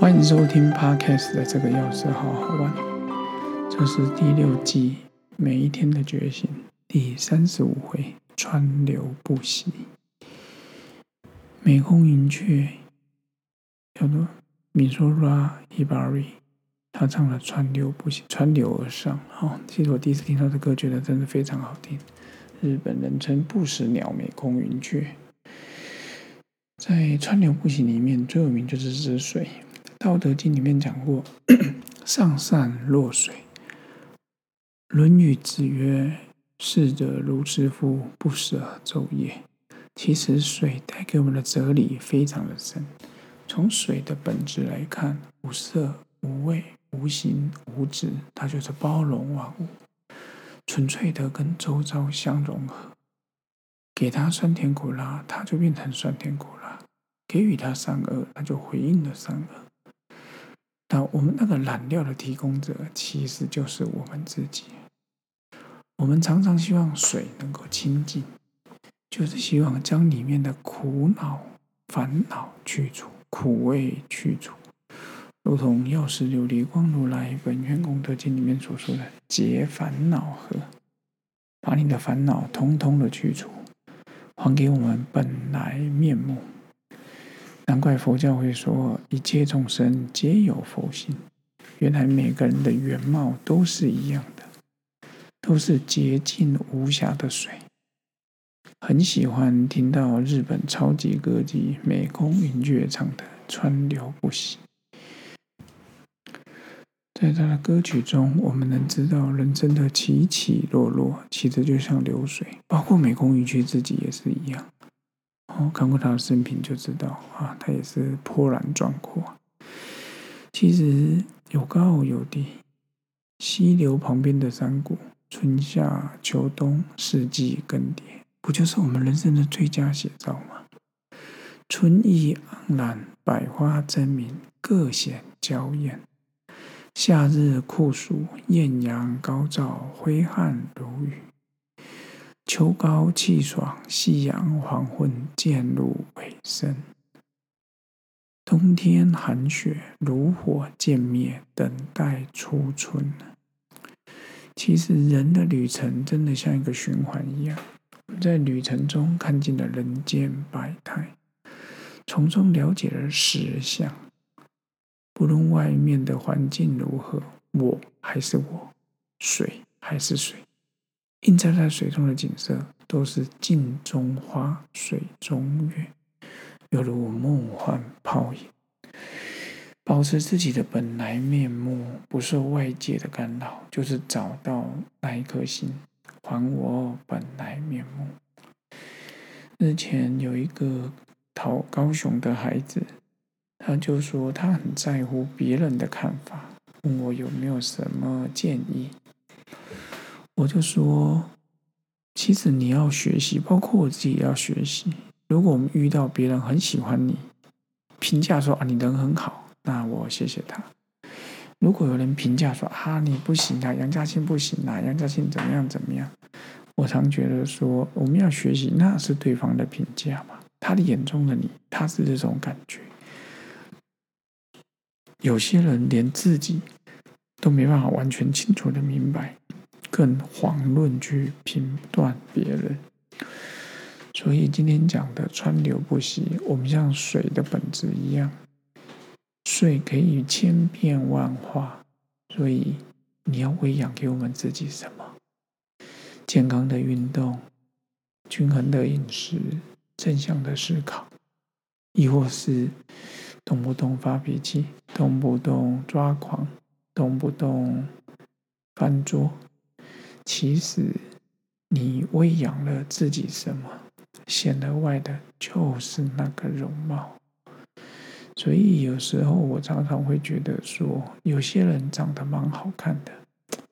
欢迎收听 Podcast 的这个钥匙好好玩，这是第六季每一天的觉醒第三十五回，川流不息。美空云雀叫做米索拉伊巴瑞，他唱了《川流不息》，川流而上。哦，其实我第一次听到这歌，觉得真的非常好听。日本人称不死鸟美空云雀，在《川流不息》里面最有名就是止水。道德经里面讲过，上善若水。论语子曰：“逝者如斯夫，不舍昼夜。”其实水带给我们的哲理非常的深。从水的本质来看，无色、无味、无形、无质，它就是包容万物，纯粹的跟周遭相融合。给它酸甜苦辣，它就变成酸甜苦辣；给予它善恶，它就回应了善恶。我们那个染料的提供者，其实就是我们自己。我们常常希望水能够清净，就是希望将里面的苦恼、烦恼去除，苦味去除。如同药师琉璃光如来本愿功德经里面所说的“解烦恼河”，把你的烦恼通通的去除，还给我们本来面目。难怪佛教会说一切众生皆有佛性。原来每个人的原貌都是一样的，都是洁净无瑕的水。很喜欢听到日本超级歌姬美空云雀唱的《川流不息》。在他的歌曲中，我们能知道人生的起起落落，其实就像流水，包括美空云雀自己也是一样。哦，看过他的生平就知道啊，他也是波澜壮阔。其实有高有低，溪流旁边的山谷，春夏秋冬四季更迭，不就是我们人生的最佳写照吗？春意盎然，百花争鸣，各显娇艳；夏日酷暑，艳阳高照，挥汗如雨。秋高气爽，夕阳黄昏渐入尾声；冬天寒雪，炉火渐灭，等待初春。其实，人的旅程真的像一个循环一样，在旅程中看尽了人间百态，从中了解了实相。不论外面的环境如何，我还是我，水还是水。映照在水中的景色，都是镜中花，水中月，犹如梦幻泡影。保持自己的本来面目，不受外界的干扰，就是找到那一颗心，还我本来面目。日前有一个讨高雄的孩子，他就说他很在乎别人的看法，问我有没有什么建议。我就说，其实你要学习，包括我自己也要学习。如果我们遇到别人很喜欢你，评价说啊你人很好，那我谢谢他。如果有人评价说啊你不行啊，杨家庆不行啊，杨家庆怎么样怎么样，我常觉得说我们要学习，那是对方的评价嘛，他的眼中的你，他是这种感觉。有些人连自己都没办法完全清楚的明白。更遑论去评断别人，所以今天讲的川流不息，我们像水的本质一样，水可以千变万化，所以你要喂养给我们自己什么？健康的运动，均衡的饮食，正向的思考，亦或是动不动发脾气，动不动抓狂，动不动翻桌。其实，你喂养了自己什么，显而外的就是那个容貌。所以有时候我常常会觉得说，有些人长得蛮好看的，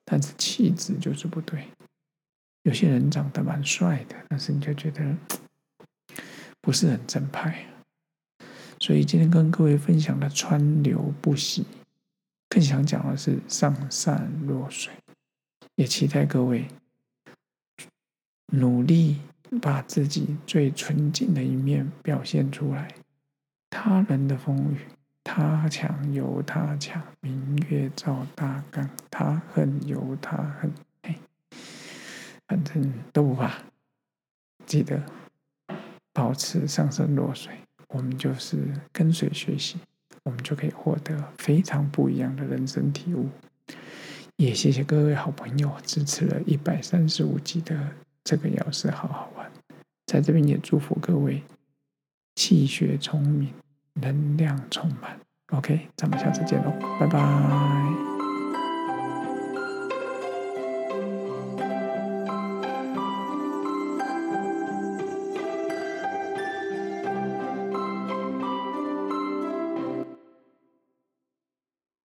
但是气质就是不对；有些人长得蛮帅的，但是你就觉得不是很正派。所以今天跟各位分享的川流不息，更想讲的是上善若水。也期待各位努力把自己最纯净的一面表现出来。他人的风雨，他强由他强，明月照大缸。他恨由他恨，哎，反正都不怕。记得保持上升落水，我们就是跟随学习，我们就可以获得非常不一样的人生体悟。也谢谢各位好朋友支持了一百三十五集的这个钥匙，好好玩。在这边也祝福各位气血充盈，能量充满。OK，咱们下次见喽，拜拜。